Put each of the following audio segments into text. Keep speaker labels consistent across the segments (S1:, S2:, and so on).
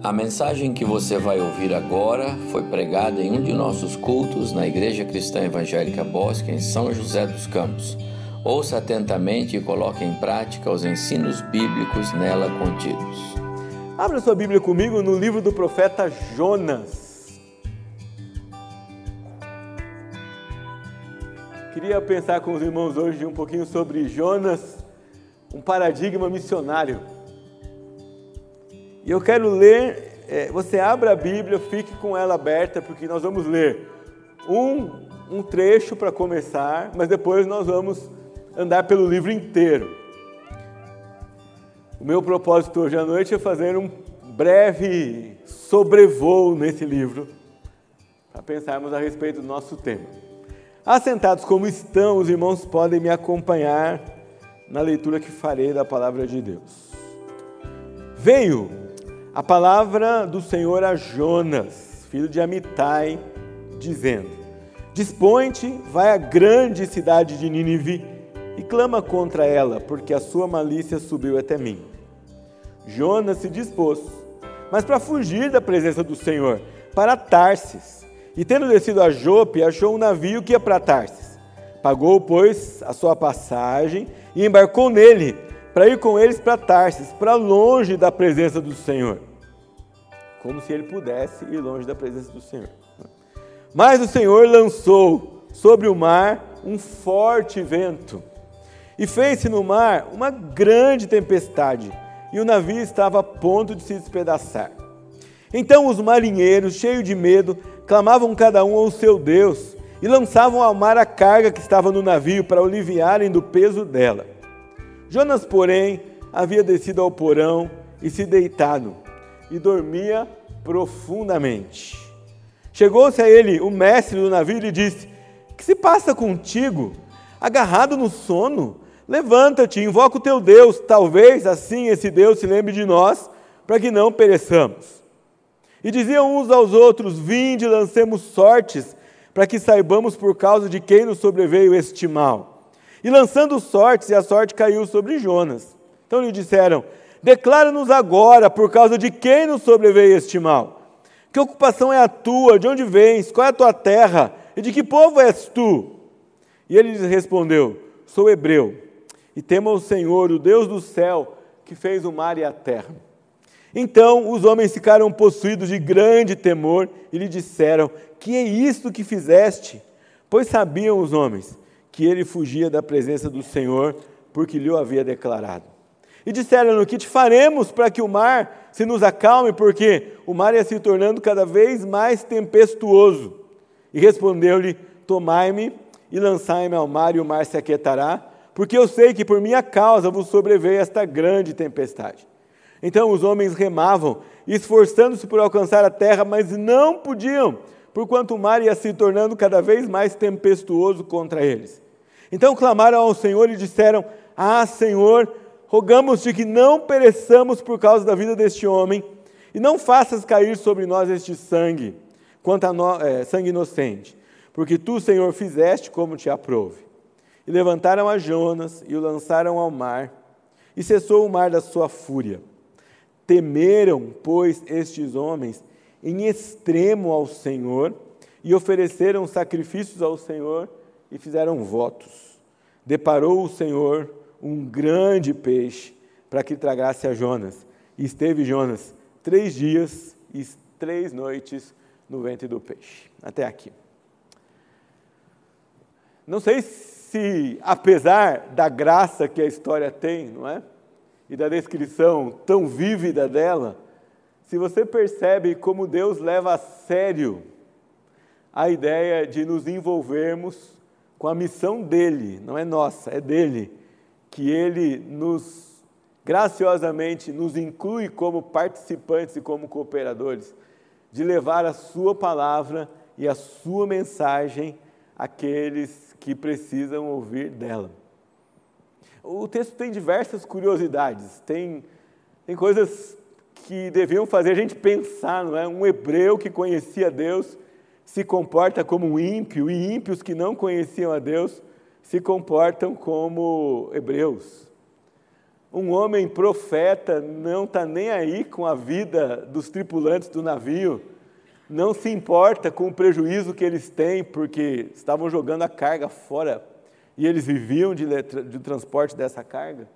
S1: A mensagem que você vai ouvir agora foi pregada em um de nossos cultos na Igreja Cristã Evangélica Bosque, em São José dos Campos. Ouça atentamente e coloque em prática os ensinos bíblicos nela contidos.
S2: Abra sua Bíblia comigo no livro do profeta Jonas. Queria pensar com os irmãos hoje um pouquinho sobre Jonas, um paradigma missionário. E eu quero ler, é, você abra a Bíblia, fique com ela aberta, porque nós vamos ler um, um trecho para começar, mas depois nós vamos andar pelo livro inteiro. O meu propósito hoje à noite é fazer um breve sobrevoo nesse livro, para pensarmos a respeito do nosso tema. Assentados como estão, os irmãos podem me acompanhar na leitura que farei da palavra de Deus. Veio a palavra do Senhor a Jonas, filho de Amitai, dizendo: Dispõe-te, vai à grande cidade de Nínive e clama contra ela, porque a sua malícia subiu até mim. Jonas se dispôs, mas para fugir da presença do Senhor, para Tarsis. E tendo descido a Jope, achou um navio que ia para Tarsis. Pagou, pois, a sua passagem e embarcou nele, para ir com eles para Tarsis, para longe da presença do Senhor como se ele pudesse ir longe da presença do Senhor. Mas o Senhor lançou sobre o mar um forte vento e fez-se no mar uma grande tempestade, e o navio estava a ponto de se despedaçar. Então os marinheiros, cheios de medo, clamavam cada um ao seu Deus e lançavam ao mar a carga que estava no navio para aliviarem do peso dela. Jonas, porém, havia descido ao porão e se deitado e dormia profundamente. Chegou-se a ele o mestre do navio e lhe disse: Que se passa contigo? Agarrado no sono? Levanta-te, invoca o teu Deus, talvez assim esse Deus se lembre de nós, para que não pereçamos. E diziam uns aos outros: Vinde, lancemos sortes, para que saibamos por causa de quem nos sobreveio este mal. E lançando sortes, e a sorte caiu sobre Jonas. Então lhe disseram: Declara-nos agora por causa de quem nos sobreveio este mal. Que ocupação é a tua? De onde vens? Qual é a tua terra? E de que povo és tu? E ele lhes respondeu: Sou hebreu, e temo ao Senhor, o Deus do céu, que fez o mar e a terra. Então os homens ficaram possuídos de grande temor e lhe disseram: Que é isto que fizeste? Pois sabiam os homens que ele fugia da presença do Senhor, porque lhe o havia declarado. E disseram-lhe: Que te faremos para que o mar se nos acalme, porque o mar ia se tornando cada vez mais tempestuoso. E respondeu-lhe: Tomai-me e lançai-me ao mar, e o mar se aquietará, porque eu sei que por minha causa vos sobreveio esta grande tempestade. Então os homens remavam, esforçando-se por alcançar a terra, mas não podiam, porquanto o mar ia se tornando cada vez mais tempestuoso contra eles. Então clamaram ao Senhor e disseram: Ah, Senhor, rogamos-te que não pereçamos por causa da vida deste homem, e não faças cair sobre nós este sangue, quanto a no, é, sangue inocente, porque tu, Senhor, fizeste como te aprouve. E levantaram a Jonas e o lançaram ao mar, e cessou o mar da sua fúria. Temeram, pois, estes homens em extremo ao Senhor, e ofereceram sacrifícios ao Senhor e fizeram votos. Deparou o Senhor um grande peixe para que tragasse a Jonas. E esteve Jonas três dias e três noites no ventre do peixe. Até aqui. Não sei se, apesar da graça que a história tem, não é? E da descrição tão vívida dela, se você percebe como Deus leva a sério a ideia de nos envolvermos com a missão dele, não é nossa, é dele, que Ele nos, graciosamente, nos inclui como participantes e como cooperadores, de levar a Sua palavra e a Sua mensagem àqueles que precisam ouvir dela. O texto tem diversas curiosidades, tem, tem coisas que deviam fazer a gente pensar, não é? Um hebreu que conhecia Deus se comporta como ímpio, e ímpios que não conheciam a Deus se comportam como hebreus. Um homem profeta não está nem aí com a vida dos tripulantes do navio, não se importa com o prejuízo que eles têm, porque estavam jogando a carga fora e eles viviam de, de transporte dessa carga.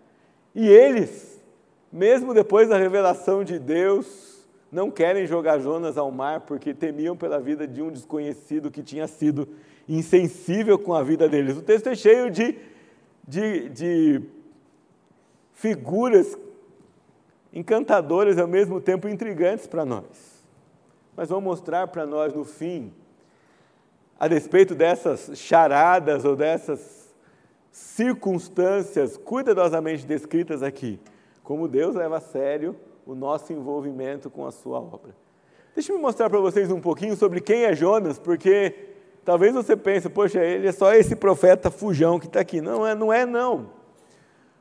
S2: E eles, mesmo depois da revelação de Deus, não querem jogar Jonas ao mar porque temiam pela vida de um desconhecido que tinha sido insensível com a vida deles. O texto é cheio de, de, de figuras encantadoras e ao mesmo tempo intrigantes para nós. Mas vão mostrar para nós no fim, a despeito dessas charadas ou dessas circunstâncias cuidadosamente descritas aqui, como Deus leva a sério o nosso envolvimento com a sua obra. Deixa eu mostrar para vocês um pouquinho sobre quem é Jonas, porque talvez você pense, poxa, ele é só esse profeta fujão que está aqui. Não é, não é não.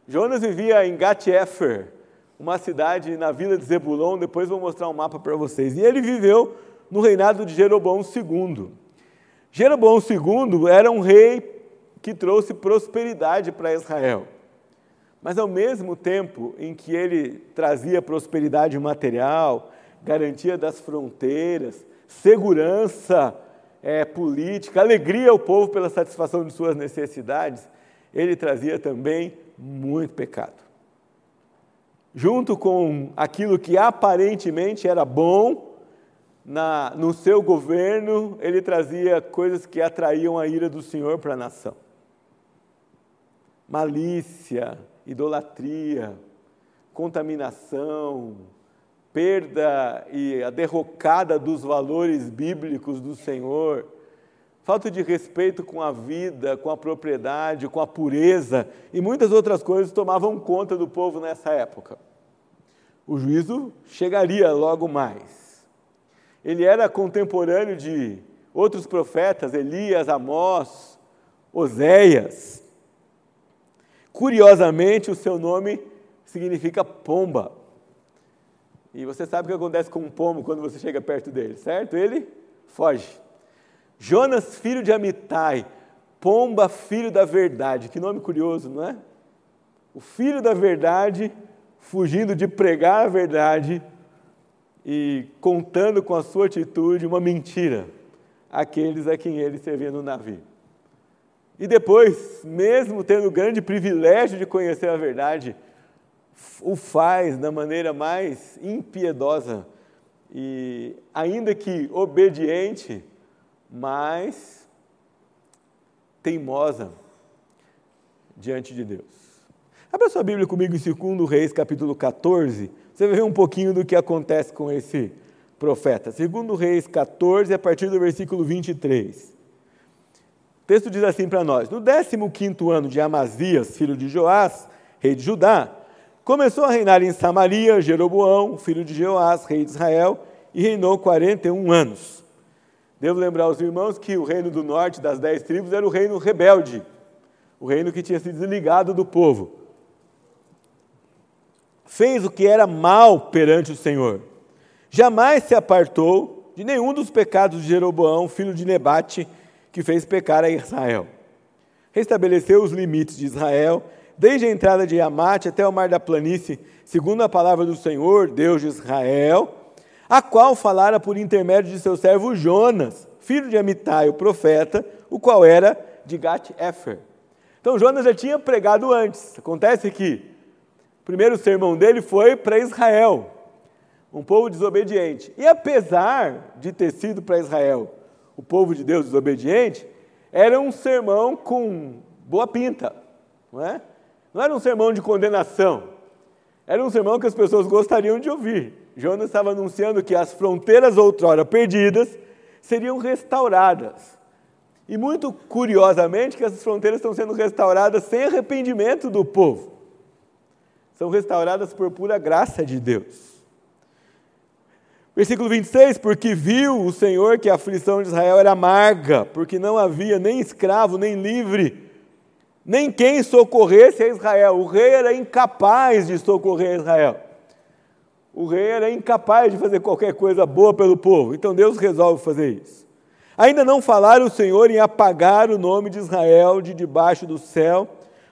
S2: Jonas vivia em Gat-Efer, uma cidade na vila de Zebulon, depois vou mostrar um mapa para vocês. E ele viveu no reinado de Jeroboão II. Jeroboão II era um rei que trouxe prosperidade para Israel. Mas ao mesmo tempo em que ele trazia prosperidade material, garantia das fronteiras, segurança é, política, alegria ao povo pela satisfação de suas necessidades, ele trazia também muito pecado. Junto com aquilo que aparentemente era bom, na, no seu governo, ele trazia coisas que atraíam a ira do Senhor para a nação. Malícia, idolatria, contaminação, perda e a derrocada dos valores bíblicos do Senhor falta de respeito com a vida, com a propriedade, com a pureza e muitas outras coisas tomavam conta do povo nessa época. O juízo chegaria logo mais. Ele era contemporâneo de outros profetas, Elias, Amós, Oséias. Curiosamente, o seu nome significa pomba. E você sabe o que acontece com um pombo quando você chega perto dele, certo? Ele foge. Jonas, filho de Amitai, Pomba, filho da verdade. Que nome curioso, não é? O filho da verdade, fugindo de pregar a verdade e contando com a sua atitude uma mentira àqueles a quem ele servia no navio. E depois, mesmo tendo o grande privilégio de conhecer a verdade, o faz da maneira mais impiedosa e, ainda que obediente, mas teimosa diante de Deus. Abra sua Bíblia comigo em 2 Reis, capítulo 14. Você vai ver um pouquinho do que acontece com esse profeta. 2 Reis 14, a partir do versículo 23. Texto diz assim para nós: No 15 ano de Amazias, filho de Joás, rei de Judá, começou a reinar em Samaria Jeroboão, filho de Joás, rei de Israel, e reinou 41 anos. Devo lembrar aos irmãos que o reino do norte das dez tribos era o reino rebelde, o reino que tinha se desligado do povo. Fez o que era mal perante o Senhor. Jamais se apartou de nenhum dos pecados de Jeroboão, filho de Nebate, que fez pecar a Israel. Restabeleceu os limites de Israel, desde a entrada de Amate até o mar da planície, segundo a palavra do Senhor, Deus de Israel, a qual falara por intermédio de seu servo Jonas, filho de Amitai, o profeta, o qual era de Gat-Efer. Então Jonas já tinha pregado antes. Acontece que o primeiro sermão dele foi para Israel, um povo desobediente. E apesar de ter sido para Israel o povo de Deus desobediente, era um sermão com boa pinta, não é? Não era um sermão de condenação, era um sermão que as pessoas gostariam de ouvir. Jonas estava anunciando que as fronteiras outrora perdidas seriam restauradas. E muito curiosamente que essas fronteiras estão sendo restauradas sem arrependimento do povo. São restauradas por pura graça de Deus. Versículo 26, porque viu o Senhor que a aflição de Israel era amarga, porque não havia nem escravo, nem livre, nem quem socorresse a Israel. O rei era incapaz de socorrer Israel. O rei era incapaz de fazer qualquer coisa boa pelo povo, então Deus resolve fazer isso. Ainda não falaram o Senhor em apagar o nome de Israel de debaixo do céu,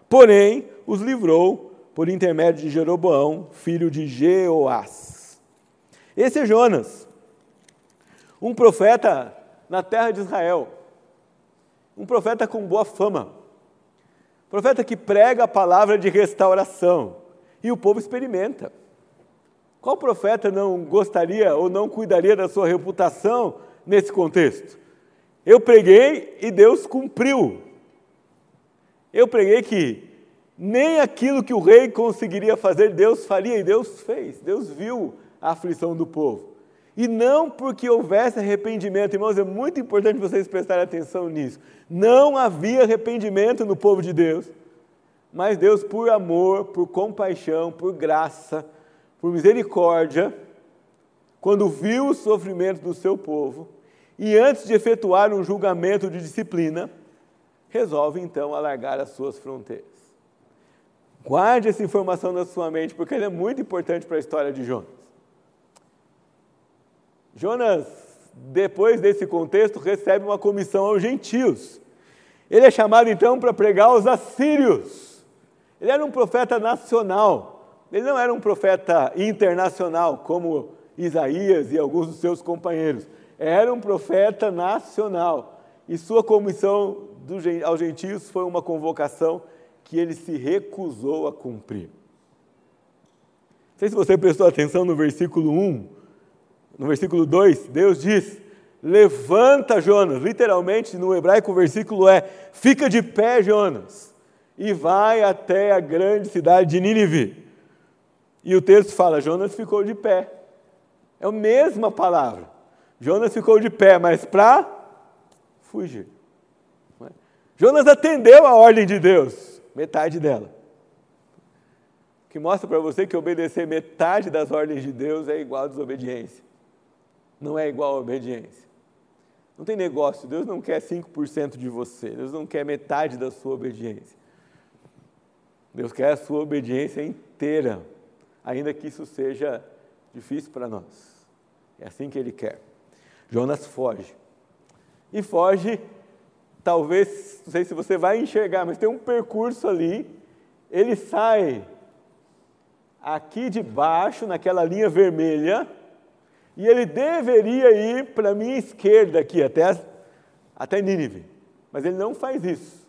S2: porém os livrou por intermédio de Jeroboão, filho de Jeoás. Esse é Jonas, um profeta na terra de Israel, um profeta com boa fama, profeta que prega a palavra de restauração e o povo experimenta. Qual profeta não gostaria ou não cuidaria da sua reputação nesse contexto? Eu preguei e Deus cumpriu. Eu preguei que nem aquilo que o rei conseguiria fazer, Deus faria, e Deus fez. Deus viu a aflição do povo. E não porque houvesse arrependimento, irmãos, é muito importante vocês prestarem atenção nisso. Não havia arrependimento no povo de Deus, mas Deus, por amor, por compaixão, por graça, por misericórdia, quando viu o sofrimento do seu povo, e antes de efetuar um julgamento de disciplina, resolve então alargar as suas fronteiras. Guarde essa informação na sua mente, porque ela é muito importante para a história de Jonas. Jonas, depois desse contexto, recebe uma comissão aos gentios. Ele é chamado então para pregar aos assírios. Ele era um profeta nacional, ele não era um profeta internacional, como Isaías e alguns dos seus companheiros. Era um profeta nacional. E sua comissão aos gentios foi uma convocação que ele se recusou a cumprir. Não sei se você prestou atenção no versículo 1 no versículo 2, Deus diz: Levanta, Jonas. Literalmente, no hebraico, o versículo é: Fica de pé, Jonas, e vai até a grande cidade de Nínive. E o texto fala: Jonas ficou de pé. É a mesma palavra. Jonas ficou de pé, mas para fugir. É? Jonas atendeu a ordem de Deus, metade dela. Que mostra para você que obedecer metade das ordens de Deus é igual a desobediência não é igual a obediência. Não tem negócio, Deus não quer 5% de você, Deus não quer metade da sua obediência. Deus quer a sua obediência inteira, ainda que isso seja difícil para nós. É assim que Ele quer. Jonas foge. E foge, talvez, não sei se você vai enxergar, mas tem um percurso ali. Ele sai aqui de baixo, naquela linha vermelha, e ele deveria ir para a minha esquerda aqui, até, até Nínive. Mas ele não faz isso.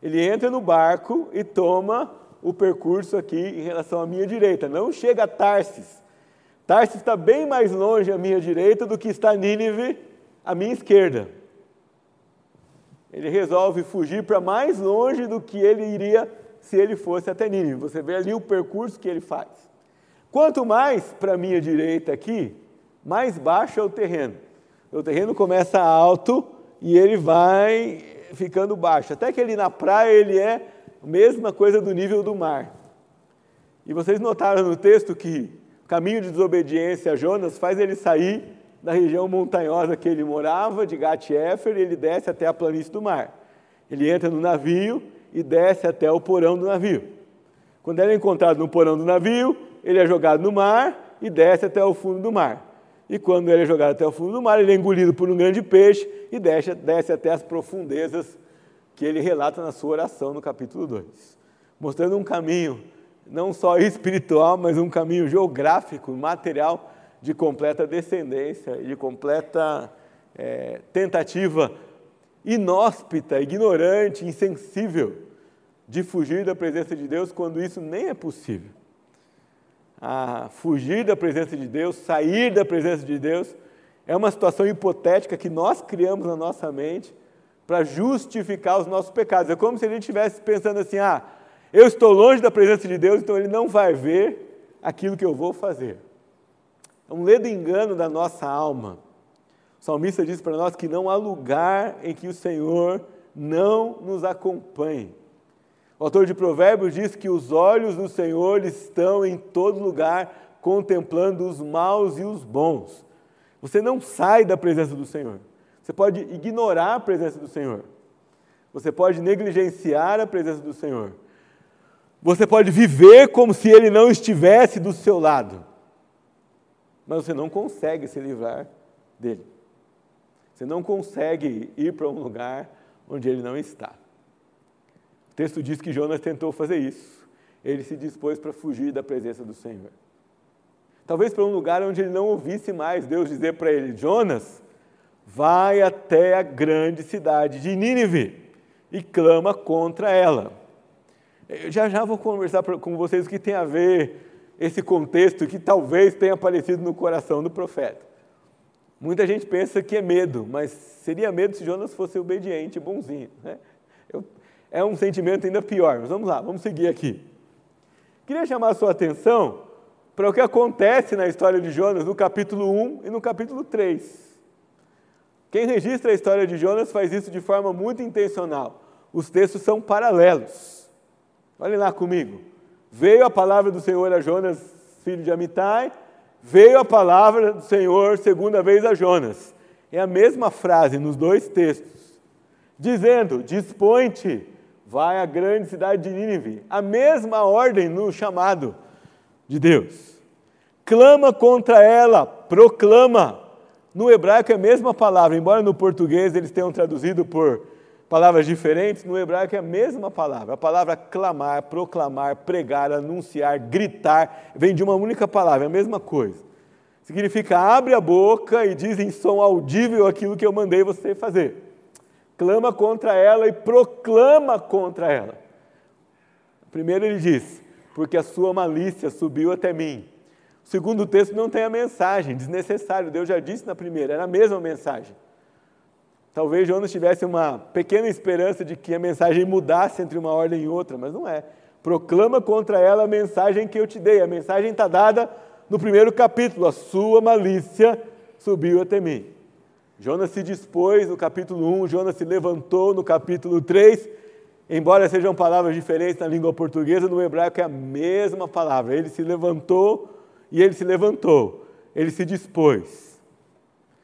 S2: Ele entra no barco e toma o percurso aqui em relação à minha direita. Não chega a Tarsis. Tarsis está bem mais longe à minha direita do que está Nínive à minha esquerda. Ele resolve fugir para mais longe do que ele iria se ele fosse até Nínive. Você vê ali o percurso que ele faz. Quanto mais para a minha direita aqui, mais baixo é o terreno. O terreno começa alto e ele vai ficando baixo, até que ele na praia ele é a mesma coisa do nível do mar. E vocês notaram no texto que o caminho de desobediência a Jonas faz ele sair da região montanhosa que ele morava, de Gat-Efer, e ele desce até a planície do mar. Ele entra no navio e desce até o porão do navio. Quando ele é encontrado no porão do navio, ele é jogado no mar e desce até o fundo do mar e quando ele é jogado até o fundo do mar, ele é engolido por um grande peixe e desce, desce até as profundezas que ele relata na sua oração no capítulo 2, mostrando um caminho não só espiritual, mas um caminho geográfico, material, de completa descendência e de completa é, tentativa inóspita, ignorante, insensível de fugir da presença de Deus quando isso nem é possível a fugir da presença de Deus, sair da presença de Deus, é uma situação hipotética que nós criamos na nossa mente para justificar os nossos pecados. É como se a gente estivesse pensando assim: ah, eu estou longe da presença de Deus, então Ele não vai ver aquilo que eu vou fazer. É um ledo engano da nossa alma. O salmista diz para nós que não há lugar em que o Senhor não nos acompanhe. O autor de Provérbios diz que os olhos do Senhor estão em todo lugar, contemplando os maus e os bons. Você não sai da presença do Senhor. Você pode ignorar a presença do Senhor. Você pode negligenciar a presença do Senhor. Você pode viver como se Ele não estivesse do seu lado. Mas você não consegue se livrar dele. Você não consegue ir para um lugar onde Ele não está texto diz que Jonas tentou fazer isso. ele se dispôs para fugir da presença do Senhor. Talvez para um lugar onde ele não ouvisse mais Deus dizer para ele: Jonas, vai até a grande cidade de Nínive e clama contra ela. Eu já já vou conversar com vocês o que tem a ver esse contexto que talvez tenha aparecido no coração do profeta. Muita gente pensa que é medo, mas seria medo se Jonas fosse obediente e bonzinho. Né? É um sentimento ainda pior, mas vamos lá, vamos seguir aqui. Queria chamar a sua atenção para o que acontece na história de Jonas no capítulo 1 e no capítulo 3. Quem registra a história de Jonas faz isso de forma muito intencional. Os textos são paralelos. Olhem lá comigo. Veio a palavra do Senhor a Jonas, filho de Amitai, veio a palavra do Senhor segunda vez a Jonas. É a mesma frase nos dois textos, dizendo: Dispõe-te, vai à grande cidade de Nínive. A mesma ordem no chamado de Deus. Clama contra ela, proclama. No hebraico é a mesma palavra, embora no português eles tenham traduzido por palavras diferentes, no hebraico é a mesma palavra. A palavra clamar, proclamar, pregar, anunciar, gritar, vem de uma única palavra, é a mesma coisa. Significa abre a boca e diz em som audível aquilo que eu mandei você fazer. Clama contra ela e proclama contra ela. Primeiro ele diz: porque a sua malícia subiu até mim. O segundo texto não tem a mensagem, desnecessário. Deus já disse na primeira, era a mesma mensagem. Talvez Jonas tivesse uma pequena esperança de que a mensagem mudasse entre uma ordem e outra, mas não é. Proclama contra ela a mensagem que eu te dei. A mensagem está dada no primeiro capítulo: a sua malícia subiu até mim. Jonas se dispôs no capítulo 1, Jonas se levantou no capítulo 3. Embora sejam palavras diferentes na língua portuguesa, no hebraico é a mesma palavra. Ele se levantou e ele se levantou. Ele se dispôs.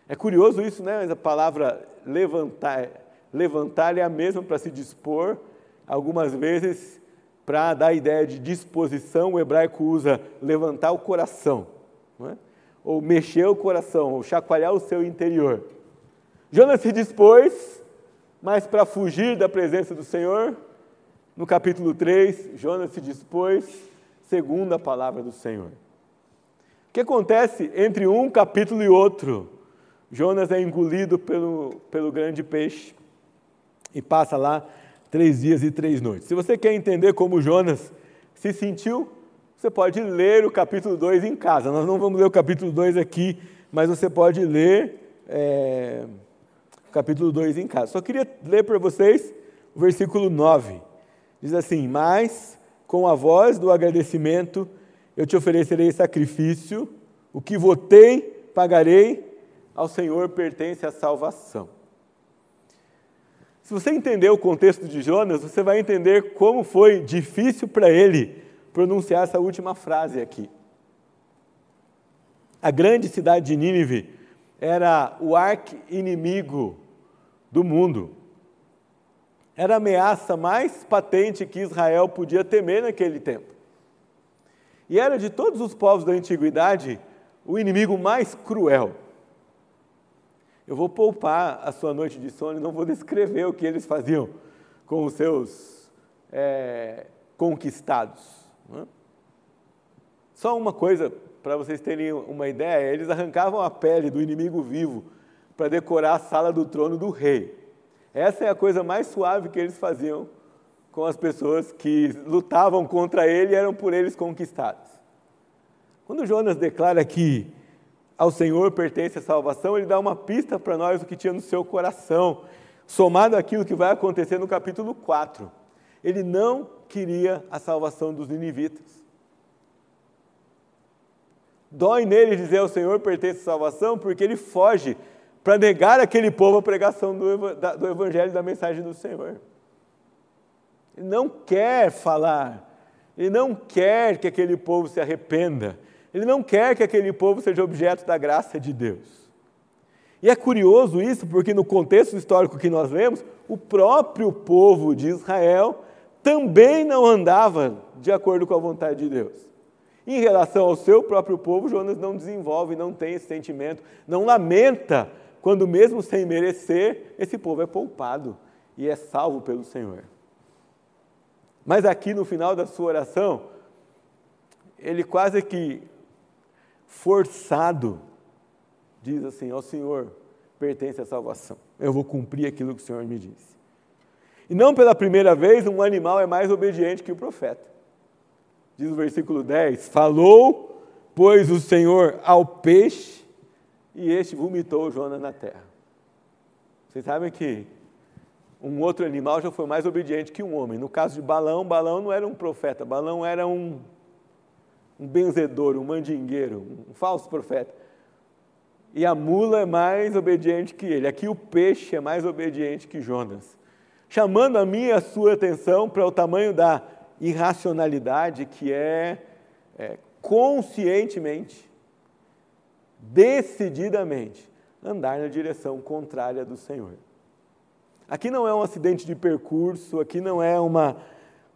S2: É curioso isso, né? A palavra levantar, levantar é a mesma para se dispor, algumas vezes para dar a ideia de disposição, o hebraico usa levantar o coração, é? ou mexer o coração, ou chacoalhar o seu interior. Jonas se dispôs, mas para fugir da presença do Senhor, no capítulo 3, Jonas se dispôs segundo a palavra do Senhor. O que acontece entre um capítulo e outro? Jonas é engolido pelo, pelo grande peixe e passa lá três dias e três noites. Se você quer entender como Jonas se sentiu, você pode ler o capítulo 2 em casa. Nós não vamos ler o capítulo 2 aqui, mas você pode ler é, capítulo 2 em casa. Só queria ler para vocês o versículo 9. Diz assim: Mas com a voz do agradecimento eu te oferecerei sacrifício, o que votei, pagarei ao Senhor pertence a salvação. Se você entender o contexto de Jonas, você vai entender como foi difícil para ele pronunciar essa última frase aqui. A grande cidade de Nínive era o arqui-inimigo do mundo. Era a ameaça mais patente que Israel podia temer naquele tempo. E era de todos os povos da antiguidade o inimigo mais cruel. Eu vou poupar a sua noite de sono e não vou descrever o que eles faziam com os seus é, conquistados. Né? Só uma coisa para vocês terem uma ideia: eles arrancavam a pele do inimigo vivo para decorar a sala do trono do rei. Essa é a coisa mais suave que eles faziam com as pessoas que lutavam contra ele e eram por eles conquistados. Quando Jonas declara que ao Senhor pertence a salvação, ele dá uma pista para nós do que tinha no seu coração, somado àquilo que vai acontecer no capítulo 4. Ele não queria a salvação dos ninivitas. Dói nele dizer ao Senhor pertence a salvação, porque ele foge para negar aquele povo a pregação do, do Evangelho da mensagem do Senhor. Ele não quer falar, ele não quer que aquele povo se arrependa, ele não quer que aquele povo seja objeto da graça de Deus. E é curioso isso, porque no contexto histórico que nós lemos, o próprio povo de Israel também não andava de acordo com a vontade de Deus. Em relação ao seu próprio povo, Jonas não desenvolve, não tem esse sentimento, não lamenta quando, mesmo sem merecer, esse povo é poupado e é salvo pelo Senhor. Mas aqui no final da sua oração, ele quase que forçado diz assim: Ao Senhor pertence a salvação, eu vou cumprir aquilo que o Senhor me disse. E não pela primeira vez, um animal é mais obediente que o profeta. Diz o versículo 10: Falou, pois, o Senhor ao peixe, e este vomitou Jonas na terra. Vocês sabem que um outro animal já foi mais obediente que um homem. No caso de Balão, Balão não era um profeta, Balão era um, um benzedor, um mandingueiro, um falso profeta. E a mula é mais obediente que ele. Aqui o peixe é mais obediente que Jonas. Chamando a minha e a sua atenção para o tamanho da irracionalidade que é, é conscientemente, decididamente, andar na direção contrária do Senhor. Aqui não é um acidente de percurso, aqui não é uma,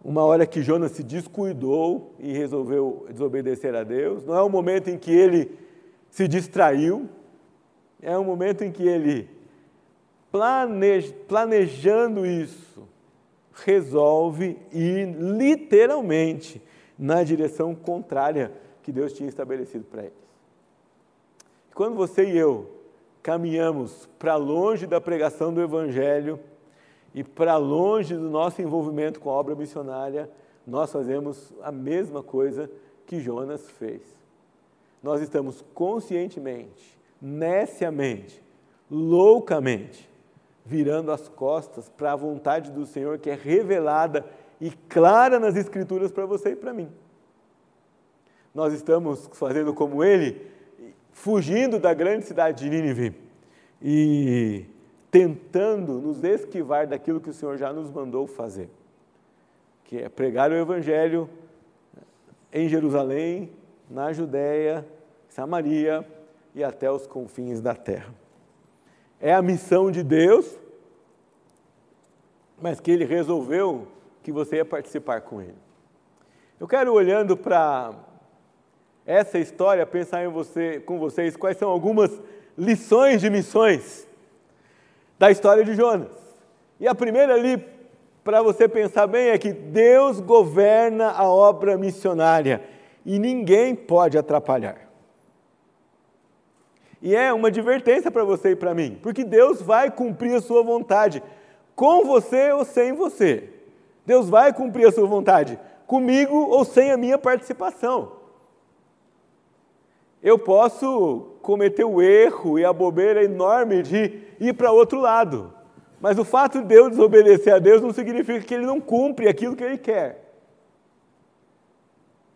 S2: uma hora que Jonas se descuidou e resolveu desobedecer a Deus, não é um momento em que ele se distraiu, é um momento em que ele, planejando isso, resolve ir literalmente na direção contrária que Deus tinha estabelecido para eles. Quando você e eu caminhamos para longe da pregação do Evangelho e para longe do nosso envolvimento com a obra missionária, nós fazemos a mesma coisa que Jonas fez. Nós estamos conscientemente, neciamente, loucamente, virando as costas para a vontade do Senhor que é revelada e clara nas Escrituras para você e para mim. Nós estamos fazendo como ele, fugindo da grande cidade de Nínive e tentando nos esquivar daquilo que o Senhor já nos mandou fazer, que é pregar o Evangelho em Jerusalém, na Judéia, Samaria e até os confins da terra. É a missão de Deus, mas que Ele resolveu que você ia participar com Ele. Eu quero, olhando para essa história, pensar em você, com vocês quais são algumas lições de missões da história de Jonas. E a primeira ali, para você pensar bem, é que Deus governa a obra missionária e ninguém pode atrapalhar. E é uma advertência para você e para mim, porque Deus vai cumprir a sua vontade, com você ou sem você. Deus vai cumprir a sua vontade, comigo ou sem a minha participação. Eu posso cometer o erro e a bobeira enorme de ir para outro lado. Mas o fato de eu desobedecer a Deus não significa que ele não cumpre aquilo que ele quer.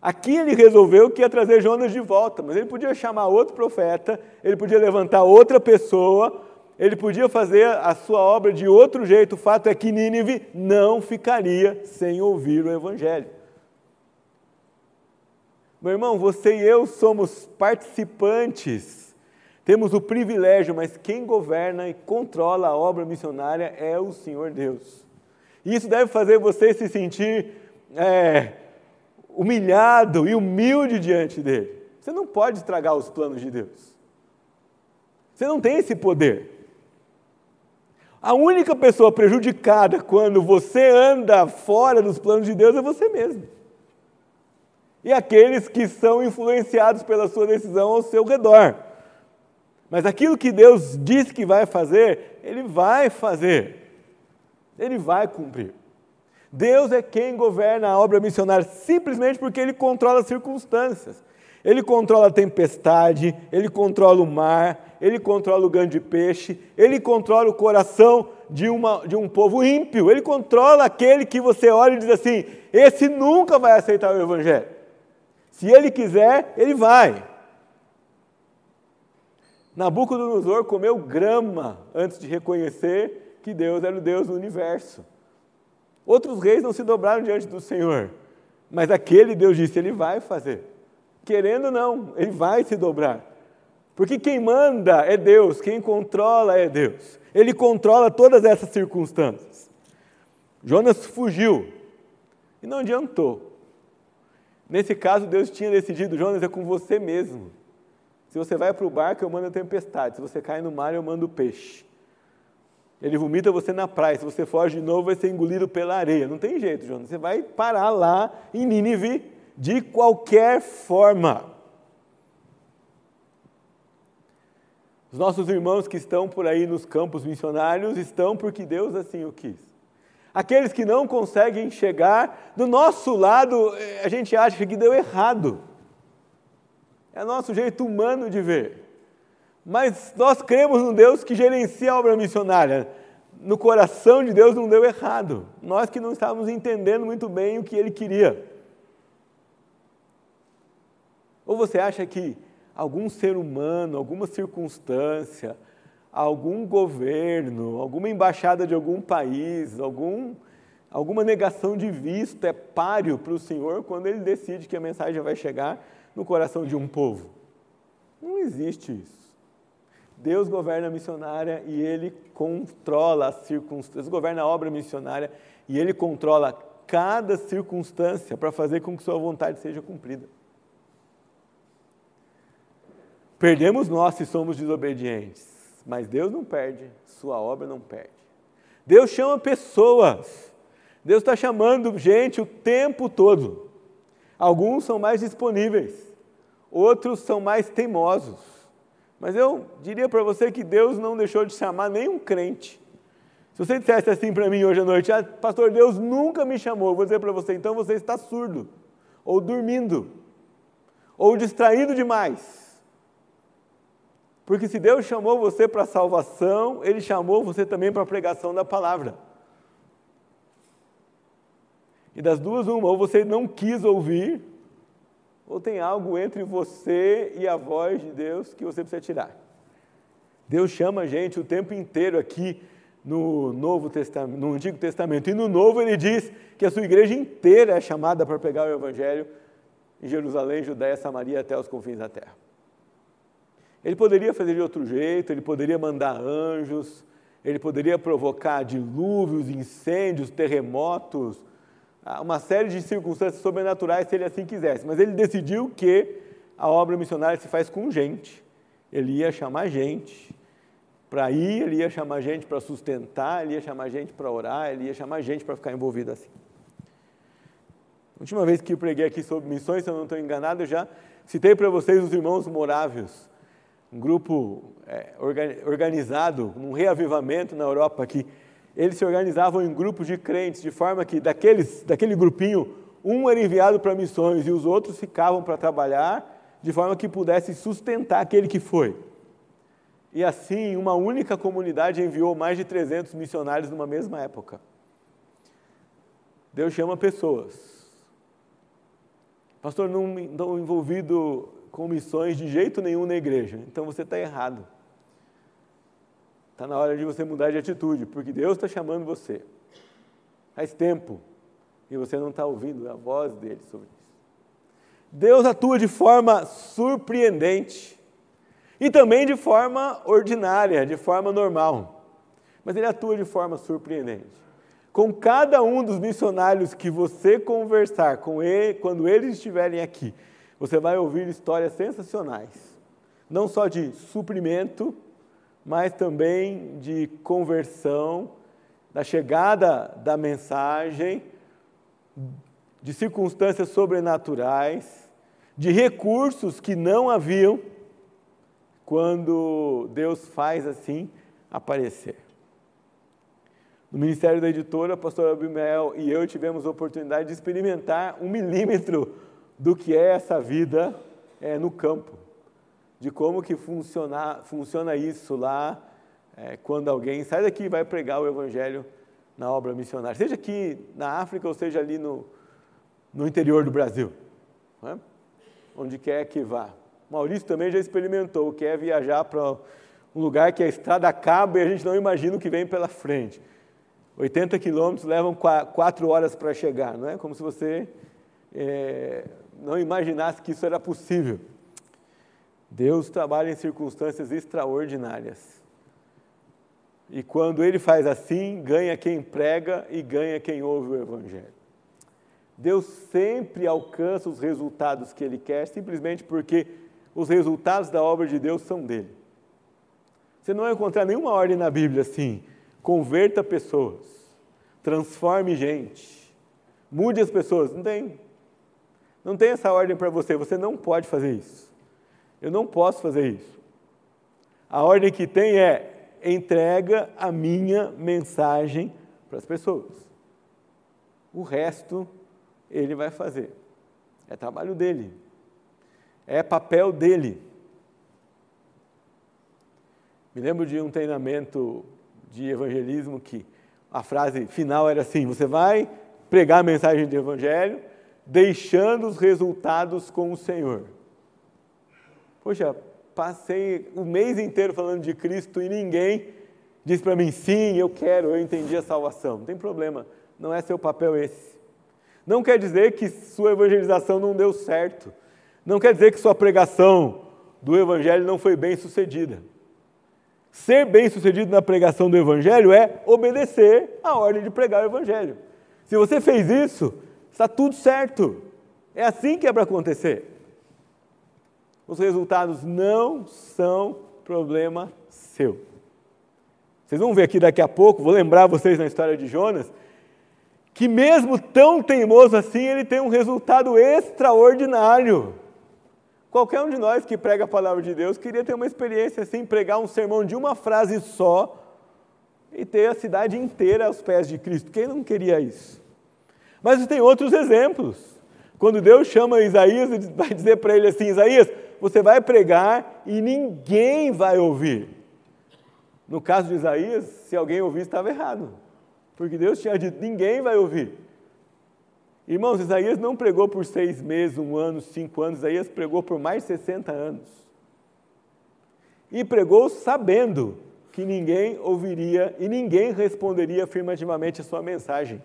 S2: Aqui ele resolveu que ia trazer Jonas de volta, mas ele podia chamar outro profeta, ele podia levantar outra pessoa, ele podia fazer a sua obra de outro jeito. O fato é que Nínive não ficaria sem ouvir o Evangelho. Meu irmão, você e eu somos participantes, temos o privilégio, mas quem governa e controla a obra missionária é o Senhor Deus. E isso deve fazer você se sentir é, humilhado e humilde diante dele. Você não pode estragar os planos de Deus. Você não tem esse poder. A única pessoa prejudicada quando você anda fora dos planos de Deus é você mesmo e aqueles que são influenciados pela sua decisão ao seu redor. Mas aquilo que Deus diz que vai fazer, Ele vai fazer, Ele vai cumprir. Deus é quem governa a obra missionária simplesmente porque Ele controla as circunstâncias. Ele controla a tempestade, Ele controla o mar, Ele controla o ganho de peixe, Ele controla o coração de, uma, de um povo ímpio, Ele controla aquele que você olha e diz assim: esse nunca vai aceitar o Evangelho. Se ele quiser, ele vai. Nabucodonosor comeu grama antes de reconhecer que Deus era o Deus do universo. Outros reis não se dobraram diante do Senhor, mas aquele Deus disse: Ele vai fazer. Querendo não, ele vai se dobrar. Porque quem manda é Deus, quem controla é Deus. Ele controla todas essas circunstâncias. Jonas fugiu e não adiantou. Nesse caso, Deus tinha decidido, Jonas, é com você mesmo. Se você vai para o barco, eu mando a tempestade. Se você cai no mar, eu mando o peixe. Ele vomita você na praia. Se você foge de novo, vai ser engolido pela areia. Não tem jeito, Jonas. Você vai parar lá em Nínive de qualquer forma. Os nossos irmãos que estão por aí nos campos missionários estão porque Deus assim o quis. Aqueles que não conseguem chegar, do nosso lado, eh, a gente acha que deu errado. É nosso jeito humano de ver. Mas nós cremos no Deus que gerencia a obra missionária. No coração de Deus não deu errado. Nós que não estávamos entendendo muito bem o que ele queria. Ou você acha que algum ser humano, alguma circunstância, algum governo, alguma embaixada de algum país, algum, alguma negação de visto é páreo para o Senhor quando ele decide que a mensagem vai chegar no coração de um povo. Não existe isso. Deus governa a missionária e ele controla as circunstâncias, governa a obra missionária e ele controla cada circunstância para fazer com que sua vontade seja cumprida. Perdemos nós se somos desobedientes, mas Deus não perde, sua obra não perde. Deus chama pessoas, Deus está chamando gente o tempo todo. Alguns são mais disponíveis, outros são mais teimosos. Mas eu diria para você que Deus não deixou de chamar nenhum crente. Se você dissesse assim para mim hoje à noite, ah, pastor, Deus nunca me chamou, eu vou dizer para você, então você está surdo, ou dormindo, ou distraído demais. Porque se Deus chamou você para a salvação, Ele chamou você também para a pregação da palavra. E das duas, uma, ou você não quis ouvir, ou tem algo entre você e a voz de Deus que você precisa tirar. Deus chama a gente o tempo inteiro aqui no Novo Testamento, no Antigo Testamento. E no Novo ele diz que a sua igreja inteira é chamada para pregar o Evangelho em Jerusalém, Judéia, Samaria até os confins da terra. Ele poderia fazer de outro jeito, ele poderia mandar anjos, ele poderia provocar dilúvios, incêndios, terremotos, ah, uma série de circunstâncias sobrenaturais se ele assim quisesse. Mas ele decidiu que a obra missionária se faz com gente. Ele ia chamar gente para ir, ele ia chamar gente para sustentar, ele ia chamar gente para orar, ele ia chamar gente para ficar envolvido assim. A última vez que eu preguei aqui sobre missões, se eu não estou enganado, eu já citei para vocês os irmãos morávios um grupo é, organizado, um reavivamento na Europa, que eles se organizavam em grupos de crentes, de forma que daqueles, daquele grupinho, um era enviado para missões e os outros ficavam para trabalhar, de forma que pudesse sustentar aquele que foi. E assim, uma única comunidade enviou mais de 300 missionários numa mesma época. Deus chama pessoas. Pastor, não estou envolvido com missões de jeito nenhum na igreja. Então você está errado. Está na hora de você mudar de atitude, porque Deus está chamando você. Faz tempo e você não está ouvindo a voz dele sobre isso. Deus atua de forma surpreendente e também de forma ordinária, de forma normal. Mas ele atua de forma surpreendente. Com cada um dos missionários que você conversar com ele, quando eles estiverem aqui, você vai ouvir histórias sensacionais, não só de suprimento, mas também de conversão, da chegada da mensagem, de circunstâncias sobrenaturais, de recursos que não haviam quando Deus faz assim aparecer. No Ministério da Editora, a pastora Abimel e eu tivemos a oportunidade de experimentar um milímetro do que é essa vida é, no campo, de como que funciona, funciona isso lá, é, quando alguém sai daqui e vai pregar o Evangelho na obra missionária, seja aqui na África ou seja ali no, no interior do Brasil, é? onde quer que vá. Maurício também já experimentou, quer viajar para um lugar que a estrada acaba e a gente não imagina o que vem pela frente. 80 quilômetros levam quatro horas para chegar, não é? Como se você é, não imaginasse que isso era possível. Deus trabalha em circunstâncias extraordinárias. E quando ele faz assim, ganha quem prega e ganha quem ouve o Evangelho. Deus sempre alcança os resultados que ele quer, simplesmente porque os resultados da obra de Deus são dele. Você não vai encontrar nenhuma ordem na Bíblia assim, converta pessoas, transforme gente, mude as pessoas. Não tem. Não tem essa ordem para você, você não pode fazer isso. Eu não posso fazer isso. A ordem que tem é entrega a minha mensagem para as pessoas. O resto ele vai fazer. É trabalho dele. É papel dele. Me lembro de um treinamento de evangelismo que a frase final era assim: você vai pregar a mensagem do evangelho, deixando os resultados com o Senhor. Poxa, passei o mês inteiro falando de Cristo e ninguém disse para mim: sim, eu quero, eu entendi a salvação. Não tem problema, não é seu papel esse. Não quer dizer que sua evangelização não deu certo. Não quer dizer que sua pregação do Evangelho não foi bem sucedida. Ser bem sucedido na pregação do Evangelho é obedecer a ordem de pregar o Evangelho. Se você fez isso, está tudo certo. É assim que é para acontecer. Os resultados não são problema seu. Vocês vão ver aqui daqui a pouco, vou lembrar vocês na história de Jonas, que mesmo tão teimoso assim, ele tem um resultado extraordinário. Qualquer um de nós que prega a palavra de Deus queria ter uma experiência assim, pregar um sermão de uma frase só e ter a cidade inteira aos pés de Cristo. Quem não queria isso? Mas tem outros exemplos. Quando Deus chama Isaías, ele vai dizer para ele assim: Isaías, você vai pregar e ninguém vai ouvir. No caso de Isaías, se alguém ouvir, estava errado. Porque Deus tinha dito: ninguém vai ouvir. Irmãos, Isaías não pregou por seis meses, um ano, cinco anos, Isaías pregou por mais de 60 anos. E pregou sabendo que ninguém ouviria e ninguém responderia afirmativamente a sua mensagem.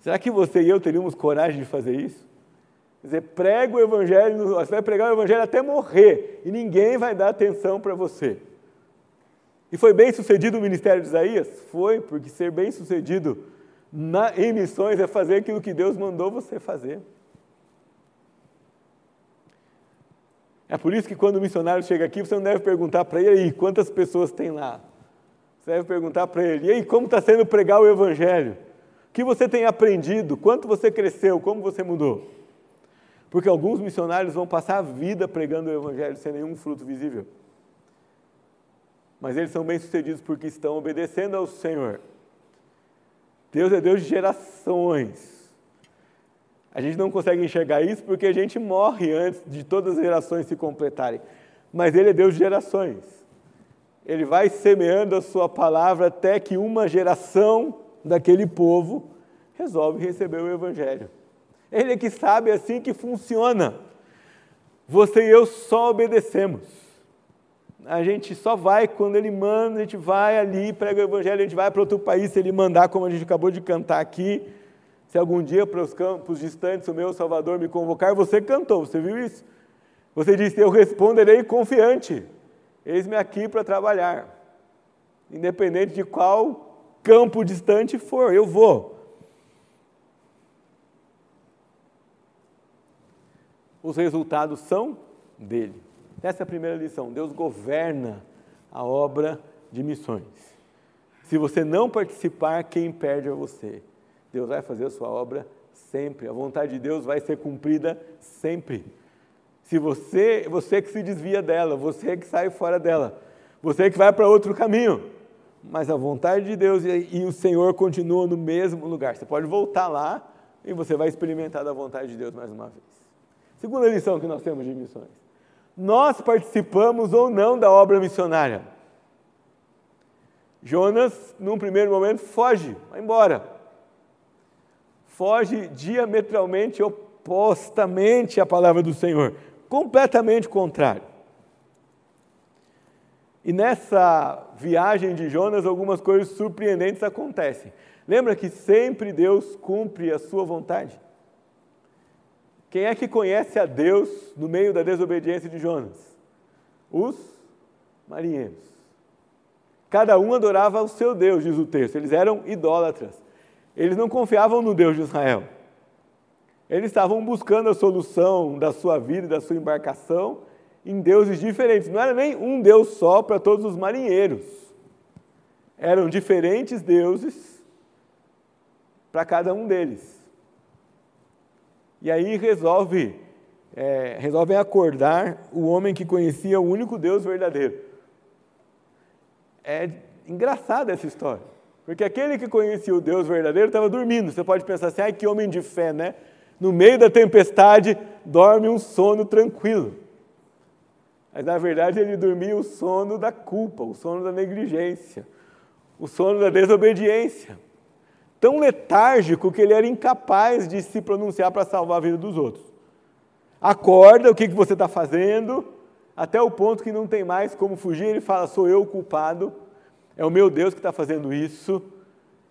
S2: Será que você e eu teríamos coragem de fazer isso? Quer dizer, prega o Evangelho, você vai pregar o Evangelho até morrer e ninguém vai dar atenção para você. E foi bem sucedido o ministério de Isaías? Foi, porque ser bem sucedido na, em missões é fazer aquilo que Deus mandou você fazer. É por isso que quando o missionário chega aqui, você não deve perguntar para ele, aí, quantas pessoas tem lá? Você deve perguntar para ele, e aí, como está sendo pregar o Evangelho? O que você tem aprendido? Quanto você cresceu? Como você mudou? Porque alguns missionários vão passar a vida pregando o Evangelho sem nenhum fruto visível. Mas eles são bem-sucedidos porque estão obedecendo ao Senhor. Deus é Deus de gerações. A gente não consegue enxergar isso porque a gente morre antes de todas as gerações se completarem. Mas Ele é Deus de gerações. Ele vai semeando a sua palavra até que uma geração daquele povo resolve receber o Evangelho. Ele é que sabe assim que funciona. Você e eu só obedecemos a gente só vai quando ele manda, a gente vai ali, prega o evangelho, a gente vai para outro país se ele mandar, como a gente acabou de cantar aqui. Se algum dia para os campos distantes o meu Salvador me convocar, você cantou, você viu isso? Você disse: Eu responderei confiante, eis-me aqui para trabalhar. Independente de qual campo distante for, eu vou. Os resultados são dele. Essa é a primeira lição. Deus governa a obra de missões. Se você não participar, quem perde é você. Deus vai fazer a sua obra sempre. A vontade de Deus vai ser cumprida sempre. Se você, você que se desvia dela, você que sai fora dela, você que vai para outro caminho, mas a vontade de Deus e, e o Senhor continuam no mesmo lugar. Você pode voltar lá e você vai experimentar da vontade de Deus mais uma vez. Segunda lição que nós temos de missões nós participamos ou não da obra missionária. Jonas, num primeiro momento, foge, vai embora. Foge diametralmente, opostamente à palavra do Senhor, completamente contrário. E nessa viagem de Jonas, algumas coisas surpreendentes acontecem. Lembra que sempre Deus cumpre a sua vontade? Quem é que conhece a Deus no meio da desobediência de Jonas? Os marinheiros. Cada um adorava o seu Deus, diz o texto. Eles eram idólatras. Eles não confiavam no Deus de Israel. Eles estavam buscando a solução da sua vida e da sua embarcação em deuses diferentes. Não era nem um Deus só para todos os marinheiros. Eram diferentes deuses para cada um deles. E aí resolve, é, resolvem acordar o homem que conhecia o único Deus verdadeiro. É engraçada essa história, porque aquele que conhecia o Deus verdadeiro estava dormindo. Você pode pensar assim, ai que homem de fé, né? No meio da tempestade, dorme um sono tranquilo. Mas na verdade ele dormia o sono da culpa, o sono da negligência, o sono da desobediência tão letárgico que ele era incapaz de se pronunciar para salvar a vida dos outros. Acorda, o que, que você está fazendo? Até o ponto que não tem mais como fugir, ele fala: sou eu o culpado, é o meu Deus que está fazendo isso.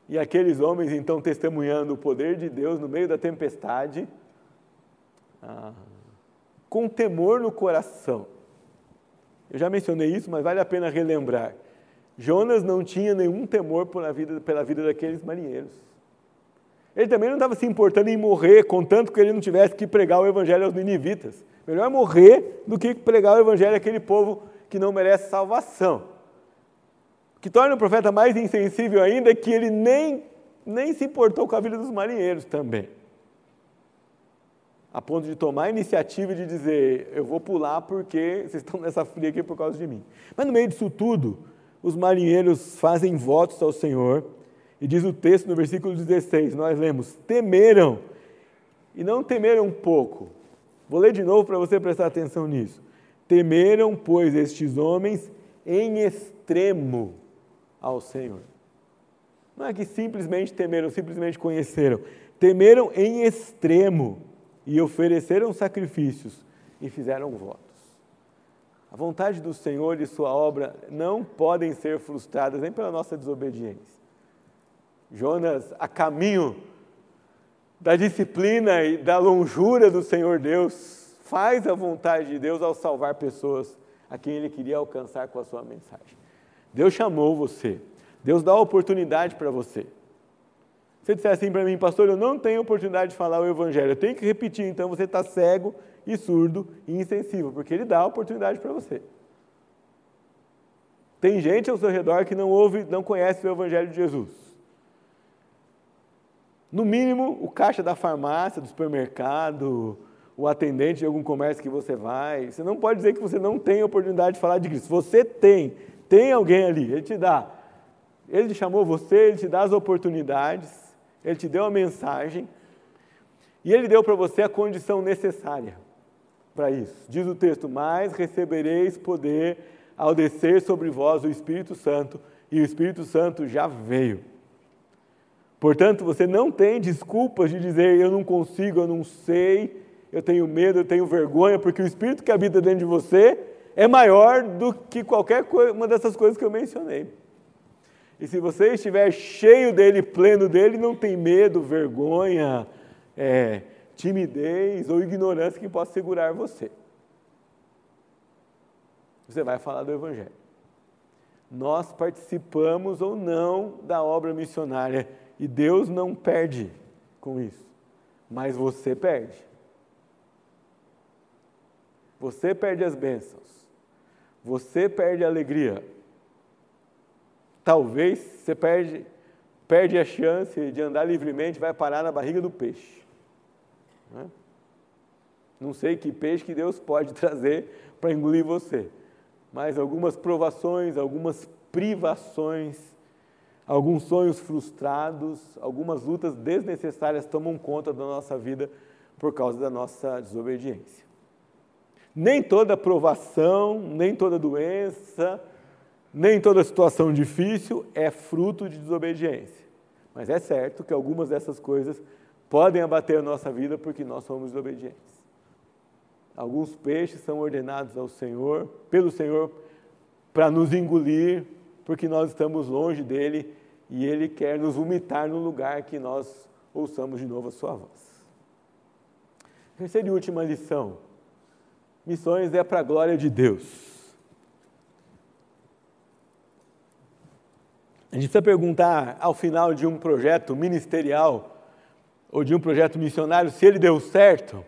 S2: E aqueles homens então testemunhando o poder de Deus no meio da tempestade, ah, com temor no coração. Eu já mencionei isso, mas vale a pena relembrar. Jonas não tinha nenhum temor pela vida, pela vida daqueles marinheiros. Ele também não estava se importando em morrer, contanto que ele não tivesse que pregar o evangelho aos ninivitas. Melhor morrer do que pregar o evangelho àquele povo que não merece salvação. O que torna o profeta mais insensível ainda é que ele nem, nem se importou com a vida dos marinheiros também. A ponto de tomar a iniciativa de dizer: Eu vou pular porque vocês estão nessa fria aqui por causa de mim. Mas no meio disso tudo, os marinheiros fazem votos ao Senhor, e diz o texto no versículo 16, nós lemos: temeram, e não temeram um pouco. Vou ler de novo para você prestar atenção nisso. Temeram, pois, estes homens em extremo ao Senhor. Não é que simplesmente temeram, simplesmente conheceram. Temeram em extremo e ofereceram sacrifícios e fizeram votos. A vontade do Senhor e sua obra não podem ser frustradas nem pela nossa desobediência. Jonas, a caminho da disciplina e da longura do Senhor Deus, faz a vontade de Deus ao salvar pessoas a quem ele queria alcançar com a sua mensagem. Deus chamou você, Deus dá oportunidade para você. Você disser assim para mim, pastor, eu não tenho oportunidade de falar o Evangelho, eu tenho que repetir, então você está cego e surdo e insensível, porque ele dá a oportunidade para você. Tem gente ao seu redor que não ouve, não conhece o Evangelho de Jesus. No mínimo, o caixa da farmácia, do supermercado, o atendente de algum comércio que você vai. Você não pode dizer que você não tem oportunidade de falar de Cristo. Você tem, tem alguém ali, ele te dá. Ele te chamou você, ele te dá as oportunidades, ele te deu a mensagem e ele deu para você a condição necessária para isso. Diz o texto: Mas recebereis poder ao descer sobre vós o Espírito Santo, e o Espírito Santo já veio. Portanto, você não tem desculpas de dizer eu não consigo, eu não sei, eu tenho medo, eu tenho vergonha, porque o Espírito que habita dentro de você é maior do que qualquer uma dessas coisas que eu mencionei. E se você estiver cheio dele, pleno dele, não tem medo, vergonha, é, timidez ou ignorância que possa segurar você. Você vai falar do Evangelho. Nós participamos ou não da obra missionária e Deus não perde com isso, mas você perde. Você perde as bênçãos, você perde a alegria. Talvez você perde, perde a chance de andar livremente, vai parar na barriga do peixe. Né? Não sei que peixe que Deus pode trazer para engolir você, mas algumas provações, algumas privações, alguns sonhos frustrados, algumas lutas desnecessárias tomam conta da nossa vida por causa da nossa desobediência. Nem toda provação, nem toda doença, nem toda situação difícil é fruto de desobediência. Mas é certo que algumas dessas coisas podem abater a nossa vida porque nós somos desobedientes. Alguns peixes são ordenados ao Senhor, pelo Senhor, para nos engolir, porque nós estamos longe dele e ele quer nos vomitar no lugar que nós ouçamos de novo a sua voz. Terceira e última lição: missões é para a glória de Deus. A gente precisa perguntar ao final de um projeto ministerial ou de um projeto missionário, se ele deu certo,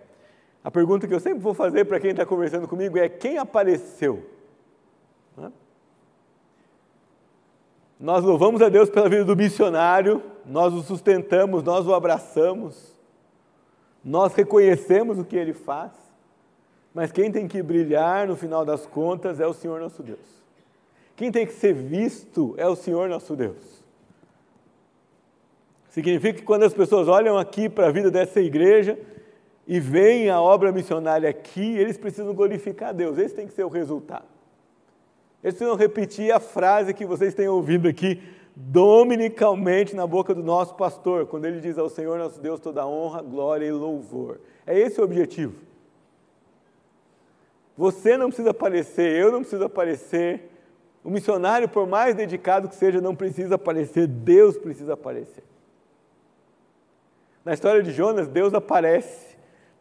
S2: A pergunta que eu sempre vou fazer para quem está conversando comigo é: quem apareceu? Nós louvamos a Deus pela vida do missionário, nós o sustentamos, nós o abraçamos, nós reconhecemos o que ele faz, mas quem tem que brilhar no final das contas é o Senhor nosso Deus. Quem tem que ser visto é o Senhor nosso Deus. Significa que quando as pessoas olham aqui para a vida dessa igreja e veem a obra missionária aqui, eles precisam glorificar Deus, esse tem que ser o resultado. Eles precisam repetir a frase que vocês têm ouvido aqui dominicalmente na boca do nosso pastor, quando ele diz ao Senhor nosso Deus toda honra, glória e louvor. É esse o objetivo. Você não precisa aparecer, eu não preciso aparecer. O missionário, por mais dedicado que seja, não precisa aparecer, Deus precisa aparecer. Na história de Jonas, Deus aparece,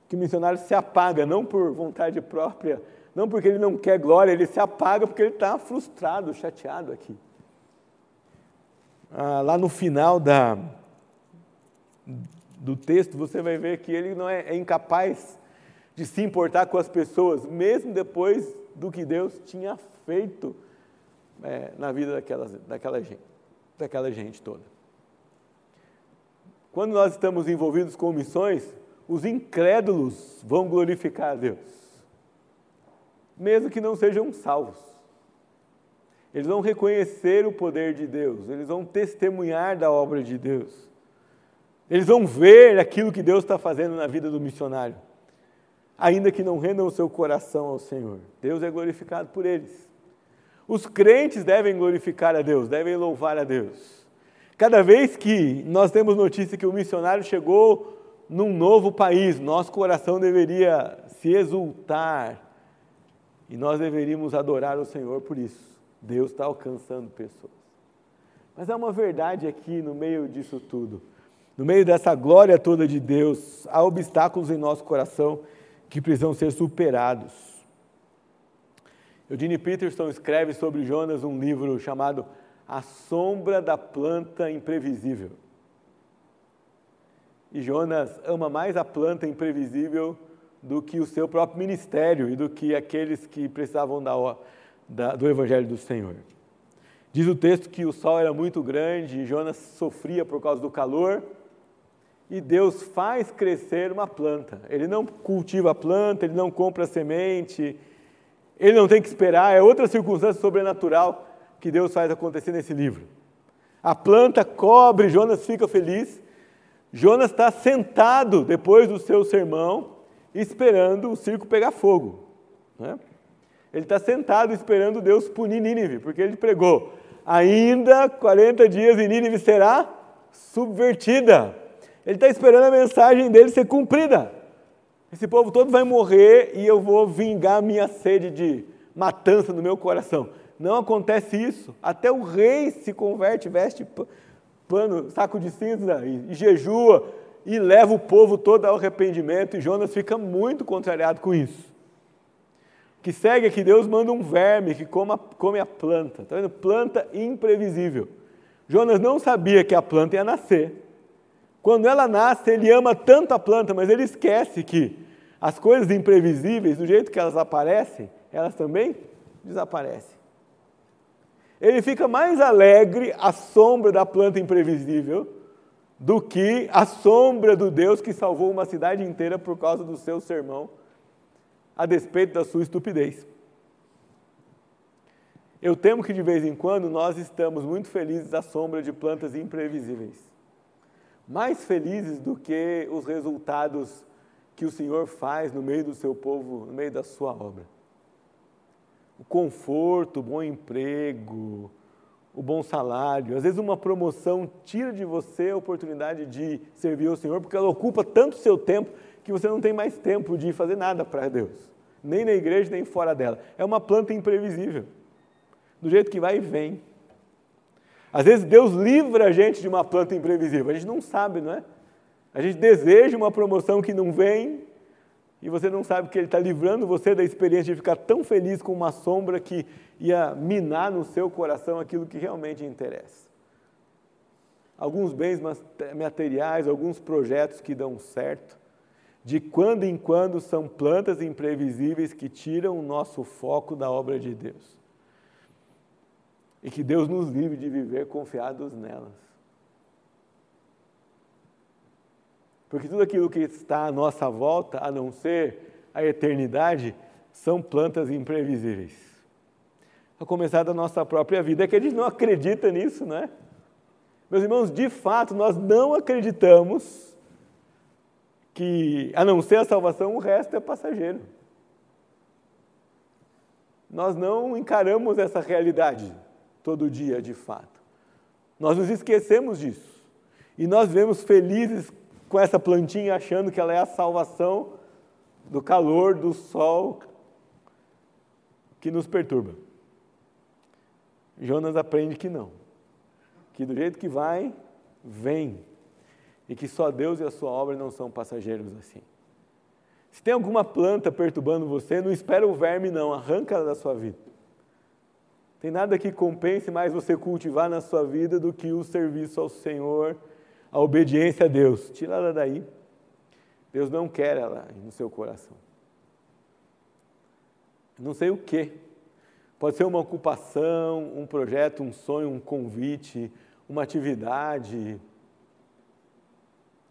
S2: que o missionário se apaga, não por vontade própria, não porque ele não quer glória, ele se apaga porque ele está frustrado, chateado aqui. Ah, lá no final da, do texto, você vai ver que ele não é, é incapaz de se importar com as pessoas, mesmo depois do que Deus tinha feito é, na vida daquela, daquela, gente, daquela gente toda. Quando nós estamos envolvidos com missões, os incrédulos vão glorificar a Deus mesmo que não sejam salvos. Eles vão reconhecer o poder de Deus, eles vão testemunhar da obra de Deus, eles vão ver aquilo que Deus está fazendo na vida do missionário, ainda que não rendam o seu coração ao Senhor. Deus é glorificado por eles. Os crentes devem glorificar a Deus, devem louvar a Deus. Cada vez que nós temos notícia que o missionário chegou num novo país, nosso coração deveria se exultar e nós deveríamos adorar o Senhor por isso. Deus está alcançando pessoas. Mas há uma verdade aqui no meio disso tudo. No meio dessa glória toda de Deus, há obstáculos em nosso coração que precisam ser superados. Eugene Peterson escreve sobre Jonas um livro chamado A Sombra da Planta Imprevisível. E Jonas ama mais a planta imprevisível do que o seu próprio ministério e do que aqueles que precisavam da, da, do Evangelho do Senhor. Diz o texto que o sol era muito grande e Jonas sofria por causa do calor, e Deus faz crescer uma planta. Ele não cultiva a planta, ele não compra semente, ele não tem que esperar, é outra circunstância sobrenatural que Deus faz acontecer nesse livro. A planta cobre, Jonas fica feliz. Jonas está sentado depois do seu sermão, esperando o circo pegar fogo. Né? Ele está sentado esperando Deus punir Nínive, porque ele pregou: ainda 40 dias e Nínive será subvertida. Ele está esperando a mensagem dele ser cumprida. Esse povo todo vai morrer e eu vou vingar a minha sede de matança no meu coração. Não acontece isso. Até o rei se converte, veste pano, saco de cinza e, e jejua e leva o povo todo ao arrependimento, e Jonas fica muito contrariado com isso. O que segue é que Deus manda um verme que coma, come a planta, está vendo? Planta imprevisível. Jonas não sabia que a planta ia nascer. Quando ela nasce, ele ama tanto a planta, mas ele esquece que as coisas imprevisíveis, do jeito que elas aparecem, elas também desaparecem. Ele fica mais alegre à sombra da planta imprevisível do que a sombra do Deus que salvou uma cidade inteira por causa do seu sermão, a despeito da sua estupidez. Eu temo que de vez em quando nós estamos muito felizes à sombra de plantas imprevisíveis, mais felizes do que os resultados que o Senhor faz no meio do seu povo, no meio da sua obra. O conforto, o bom emprego, o bom salário. Às vezes uma promoção tira de você a oportunidade de servir ao Senhor, porque ela ocupa tanto seu tempo que você não tem mais tempo de fazer nada para Deus, nem na igreja, nem fora dela. É uma planta imprevisível, do jeito que vai e vem. Às vezes Deus livra a gente de uma planta imprevisível, a gente não sabe, não é? A gente deseja uma promoção que não vem, e você não sabe que Ele está livrando você da experiência de ficar tão feliz com uma sombra que ia minar no seu coração aquilo que realmente interessa. Alguns bens materiais, alguns projetos que dão certo, De quando em quando são plantas imprevisíveis que tiram o nosso foco da obra de Deus. E que Deus nos livre de viver confiados nelas. Porque tudo aquilo que está à nossa volta, a não ser a eternidade, são plantas imprevisíveis. A começar da nossa própria vida. É que a gente não acredita nisso, né? Meus irmãos, de fato, nós não acreditamos que, a não ser a salvação, o resto é passageiro. Nós não encaramos essa realidade todo dia, de fato. Nós nos esquecemos disso. E nós vemos felizes com essa plantinha achando que ela é a salvação do calor do sol que nos perturba. Jonas aprende que não, que do jeito que vai, vem, e que só Deus e a sua obra não são passageiros assim. Se tem alguma planta perturbando você, não espera o verme não, arranca ela da sua vida. Tem nada que compense mais você cultivar na sua vida do que o serviço ao Senhor a obediência a Deus. Tira ela daí. Deus não quer ela no seu coração. Não sei o que. Pode ser uma ocupação, um projeto, um sonho, um convite, uma atividade,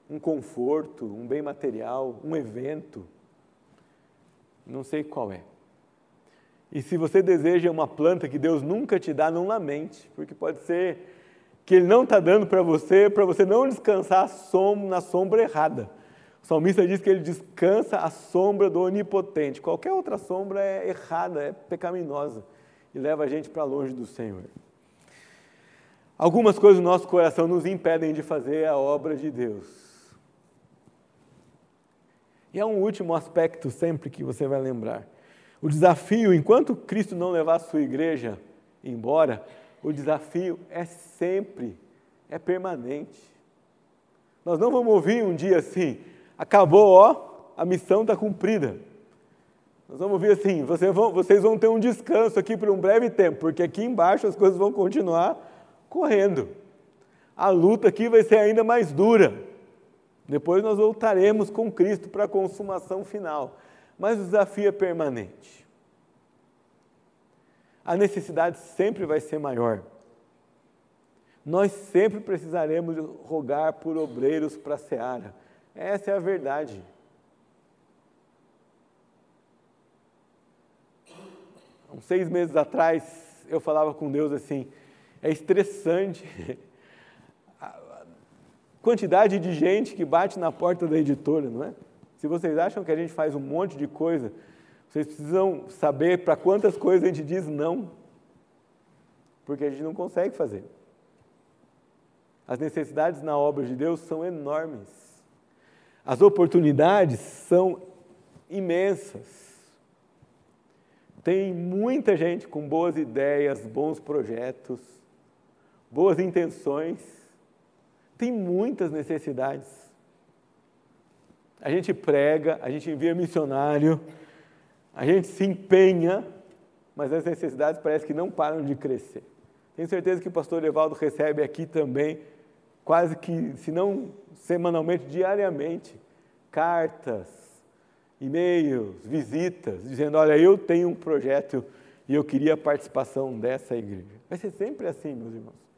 S2: um conforto, um bem material, um evento. Não sei qual é. E se você deseja uma planta que Deus nunca te dá, não lamente, porque pode ser que Ele não está dando para você, para você não descansar na sombra errada. O salmista diz que ele descansa à sombra do onipotente. Qualquer outra sombra é errada, é pecaminosa e leva a gente para longe do Senhor. Algumas coisas no nosso coração nos impedem de fazer a obra de Deus. E há um último aspecto sempre que você vai lembrar. O desafio, enquanto Cristo não levar a sua igreja embora, o desafio é sempre, é permanente. Nós não vamos ouvir um dia assim, acabou, ó, a missão está cumprida. Nós vamos ouvir assim, vocês vão, vocês vão ter um descanso aqui por um breve tempo, porque aqui embaixo as coisas vão continuar correndo. A luta aqui vai ser ainda mais dura. Depois nós voltaremos com Cristo para a consumação final. Mas o desafio é permanente a necessidade sempre vai ser maior. Nós sempre precisaremos rogar por obreiros para a seara. Essa é a verdade. Uns seis meses atrás, eu falava com Deus assim: é estressante a quantidade de gente que bate na porta da editora, não é? Se vocês acham que a gente faz um monte de coisa vocês precisam saber para quantas coisas a gente diz não, porque a gente não consegue fazer. As necessidades na obra de Deus são enormes. As oportunidades são imensas. Tem muita gente com boas ideias, bons projetos, boas intenções. Tem muitas necessidades. A gente prega, a gente envia missionário, a gente se empenha, mas as necessidades parece que não param de crescer. Tenho certeza que o pastor Evaldo recebe aqui também, quase que, se não semanalmente, diariamente, cartas, e-mails, visitas, dizendo: Olha, eu tenho um projeto e eu queria a participação dessa igreja. Vai ser sempre assim, meus irmãos.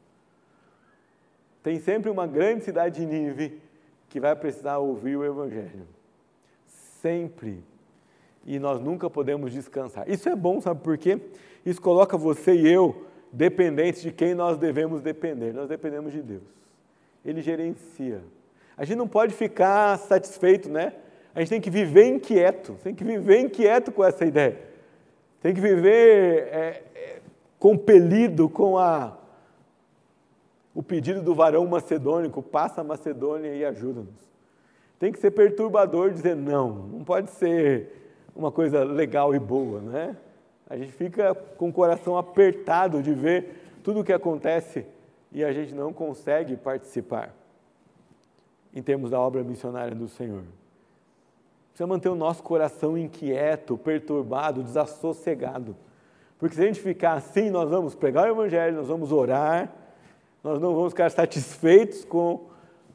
S2: Tem sempre uma grande cidade de Nínive que vai precisar ouvir o Evangelho. Sempre e nós nunca podemos descansar. Isso é bom, sabe por quê? Isso coloca você e eu dependentes de quem nós devemos depender. Nós dependemos de Deus. Ele gerencia. A gente não pode ficar satisfeito, né? A gente tem que viver inquieto, tem que viver inquieto com essa ideia. Tem que viver é, é, compelido com a, o pedido do varão macedônico, passa a Macedônia e ajuda-nos. Tem que ser perturbador dizer não, não pode ser uma coisa legal e boa, né? A gente fica com o coração apertado de ver tudo o que acontece e a gente não consegue participar em termos da obra missionária do Senhor. Precisa manter o nosso coração inquieto, perturbado, desassossegado. Porque se a gente ficar assim, nós vamos pregar o Evangelho, nós vamos orar, nós não vamos ficar satisfeitos com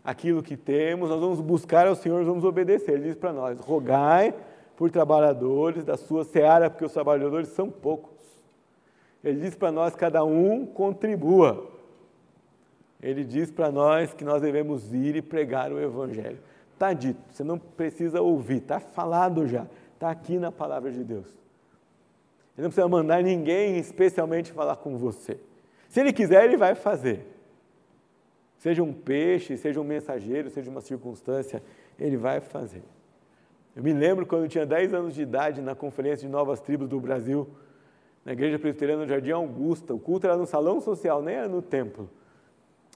S2: aquilo que temos, nós vamos buscar ao Senhor, vamos obedecer. Ele diz para nós: rogai por trabalhadores da sua seara, porque os trabalhadores são poucos. Ele diz para nós: cada um contribua. Ele diz para nós que nós devemos ir e pregar o Evangelho. Está dito, você não precisa ouvir, está falado já, está aqui na palavra de Deus. Ele não precisa mandar ninguém especialmente falar com você. Se ele quiser, ele vai fazer. Seja um peixe, seja um mensageiro, seja uma circunstância, ele vai fazer. Eu me lembro quando eu tinha 10 anos de idade, na Conferência de Novas Tribos do Brasil, na Igreja Presbiteriana do Jardim Augusta. O culto era no salão social, nem era no templo.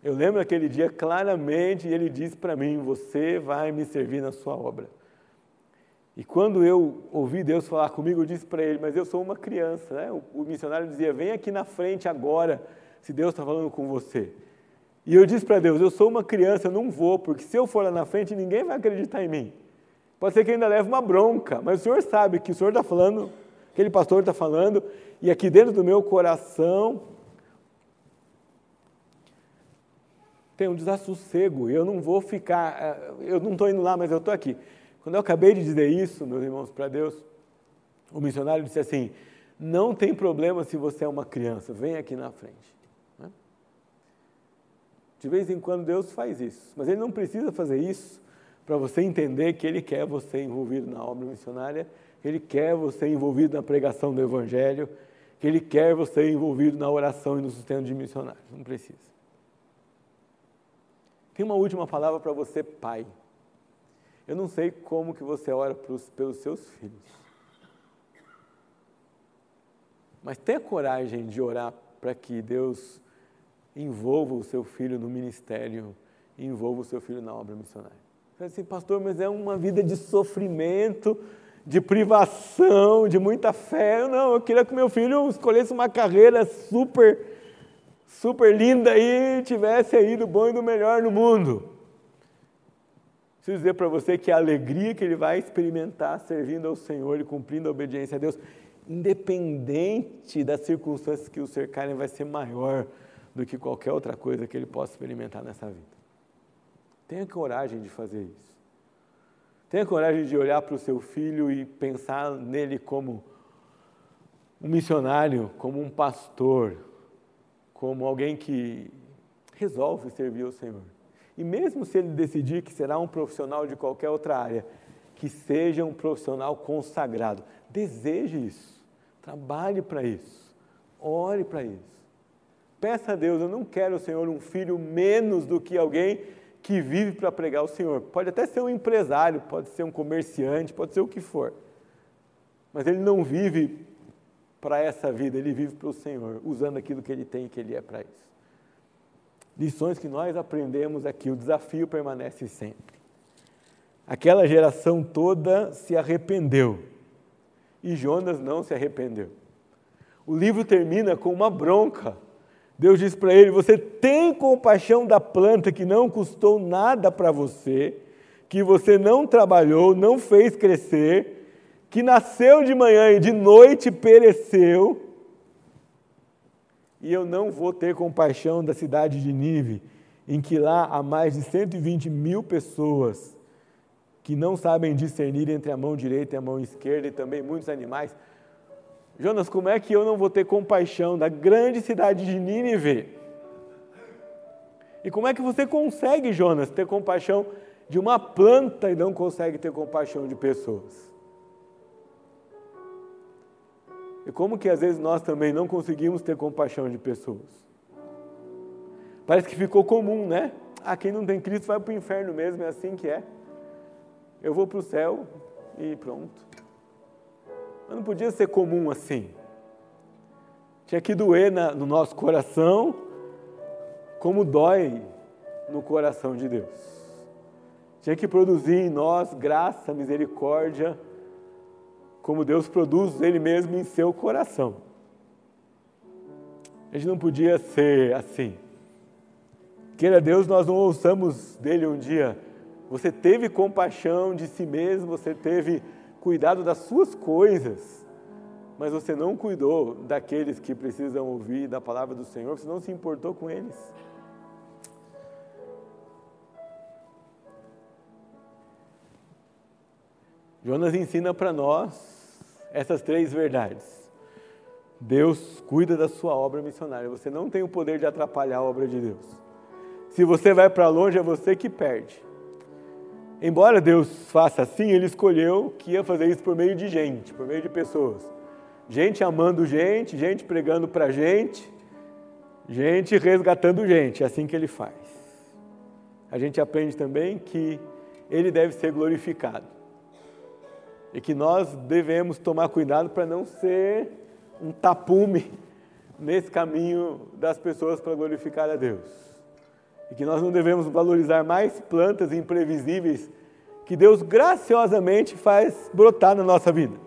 S2: Eu lembro aquele dia claramente e ele disse para mim: Você vai me servir na sua obra. E quando eu ouvi Deus falar comigo, eu disse para ele: Mas eu sou uma criança. Né? O, o missionário dizia: Vem aqui na frente agora, se Deus está falando com você. E eu disse para Deus: Eu sou uma criança, eu não vou, porque se eu for lá na frente, ninguém vai acreditar em mim. Pode ser que ainda leve uma bronca, mas o Senhor sabe que o Senhor está falando, aquele pastor está falando, e aqui dentro do meu coração tem um desassossego, eu não vou ficar, eh, eu não estou indo lá, mas eu estou aqui. Quando eu acabei de dizer isso, meus irmãos, para Deus, o missionário disse assim: não tem problema se você é uma criança, vem aqui na frente. De vez em quando Deus faz isso, mas Ele não precisa fazer isso para você entender que Ele quer você envolvido na obra missionária, que Ele quer você envolvido na pregação do Evangelho, que Ele quer você envolvido na oração e no sustento de missionários. Não precisa. Tem uma última palavra para você, pai. Eu não sei como que você ora pros, pelos seus filhos. Mas tenha coragem de orar para que Deus envolva o seu filho no ministério, envolva o seu filho na obra missionária. Você assim, pastor, mas é uma vida de sofrimento, de privação, de muita fé. Eu não, eu queria que meu filho escolhesse uma carreira super super linda e tivesse aí do bom e do melhor no mundo. Preciso dizer para você que a alegria que ele vai experimentar servindo ao Senhor e cumprindo a obediência a Deus, independente das circunstâncias que o cercarem, vai ser maior do que qualquer outra coisa que ele possa experimentar nessa vida. Tenha coragem de fazer isso. Tenha coragem de olhar para o seu filho e pensar nele como um missionário, como um pastor, como alguém que resolve servir ao Senhor. E mesmo se ele decidir que será um profissional de qualquer outra área, que seja um profissional consagrado. Deseje isso. Trabalhe para isso. Ore para isso. Peça a Deus, eu não quero, Senhor, um filho menos do que alguém que vive para pregar o Senhor. Pode até ser um empresário, pode ser um comerciante, pode ser o que for. Mas ele não vive para essa vida, ele vive para o Senhor, usando aquilo que ele tem e que ele é para isso. Lições que nós aprendemos aqui, o desafio permanece sempre. Aquela geração toda se arrependeu e Jonas não se arrependeu. O livro termina com uma bronca. Deus diz para ele: Você tem compaixão da planta que não custou nada para você, que você não trabalhou, não fez crescer, que nasceu de manhã e de noite pereceu, e eu não vou ter compaixão da cidade de Nive, em que lá há mais de 120 mil pessoas que não sabem discernir entre a mão direita e a mão esquerda, e também muitos animais. Jonas, como é que eu não vou ter compaixão da grande cidade de Nínive? E como é que você consegue, Jonas, ter compaixão de uma planta e não consegue ter compaixão de pessoas? E como que às vezes nós também não conseguimos ter compaixão de pessoas? Parece que ficou comum, né? Ah, quem não tem Cristo vai para o inferno mesmo, é assim que é. Eu vou para o céu e pronto. Mas não podia ser comum assim. Tinha que doer na, no nosso coração, como dói no coração de Deus. Tinha que produzir em nós graça, misericórdia, como Deus produz Ele mesmo em seu coração. A gente não podia ser assim. Queira Deus, nós não ouçamos dele um dia. Você teve compaixão de si mesmo, você teve cuidado das suas coisas, mas você não cuidou daqueles que precisam ouvir da palavra do Senhor, você não se importou com eles. Jonas ensina para nós essas três verdades. Deus cuida da sua obra missionária. Você não tem o poder de atrapalhar a obra de Deus. Se você vai para longe, é você que perde. Embora Deus faça assim, ele escolheu que ia fazer isso por meio de gente, por meio de pessoas. Gente amando gente, gente pregando para gente, gente resgatando gente. É assim que ele faz. A gente aprende também que ele deve ser glorificado. E que nós devemos tomar cuidado para não ser um tapume nesse caminho das pessoas para glorificar a Deus e que nós não devemos valorizar mais plantas imprevisíveis que Deus graciosamente faz brotar na nossa vida,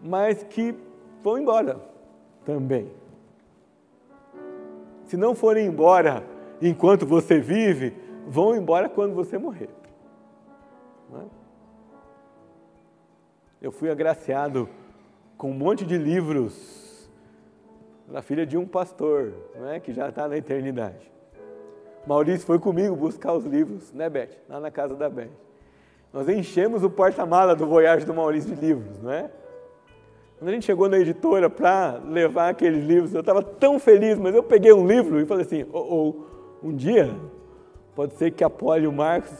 S2: mas que vão embora também. Se não forem embora enquanto você vive, vão embora quando você morrer. É? Eu fui agraciado com um monte de livros na filha de um pastor, não é? que já está na eternidade. Maurício foi comigo buscar os livros, né, Beth? Lá na casa da Beth. Nós enchemos o porta-mala do Voyage do Maurício de livros, não é? Quando a gente chegou na editora para levar aqueles livros, eu estava tão feliz, mas eu peguei um livro e falei assim: oh, oh, um dia pode ser que a Poli e o Marcos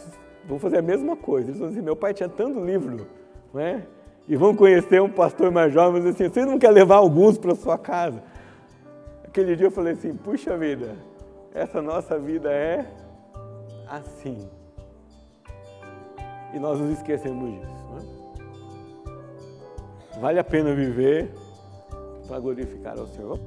S2: vão fazer a mesma coisa. Eles vão dizer: meu pai tinha tanto livro, não é? E vão conhecer um pastor mais jovem, mas assim, você não quer levar alguns para sua casa? Aquele dia eu falei assim, puxa vida, essa nossa vida é assim. E nós nos esquecemos disso. Né? Vale a pena viver para glorificar ao Senhor.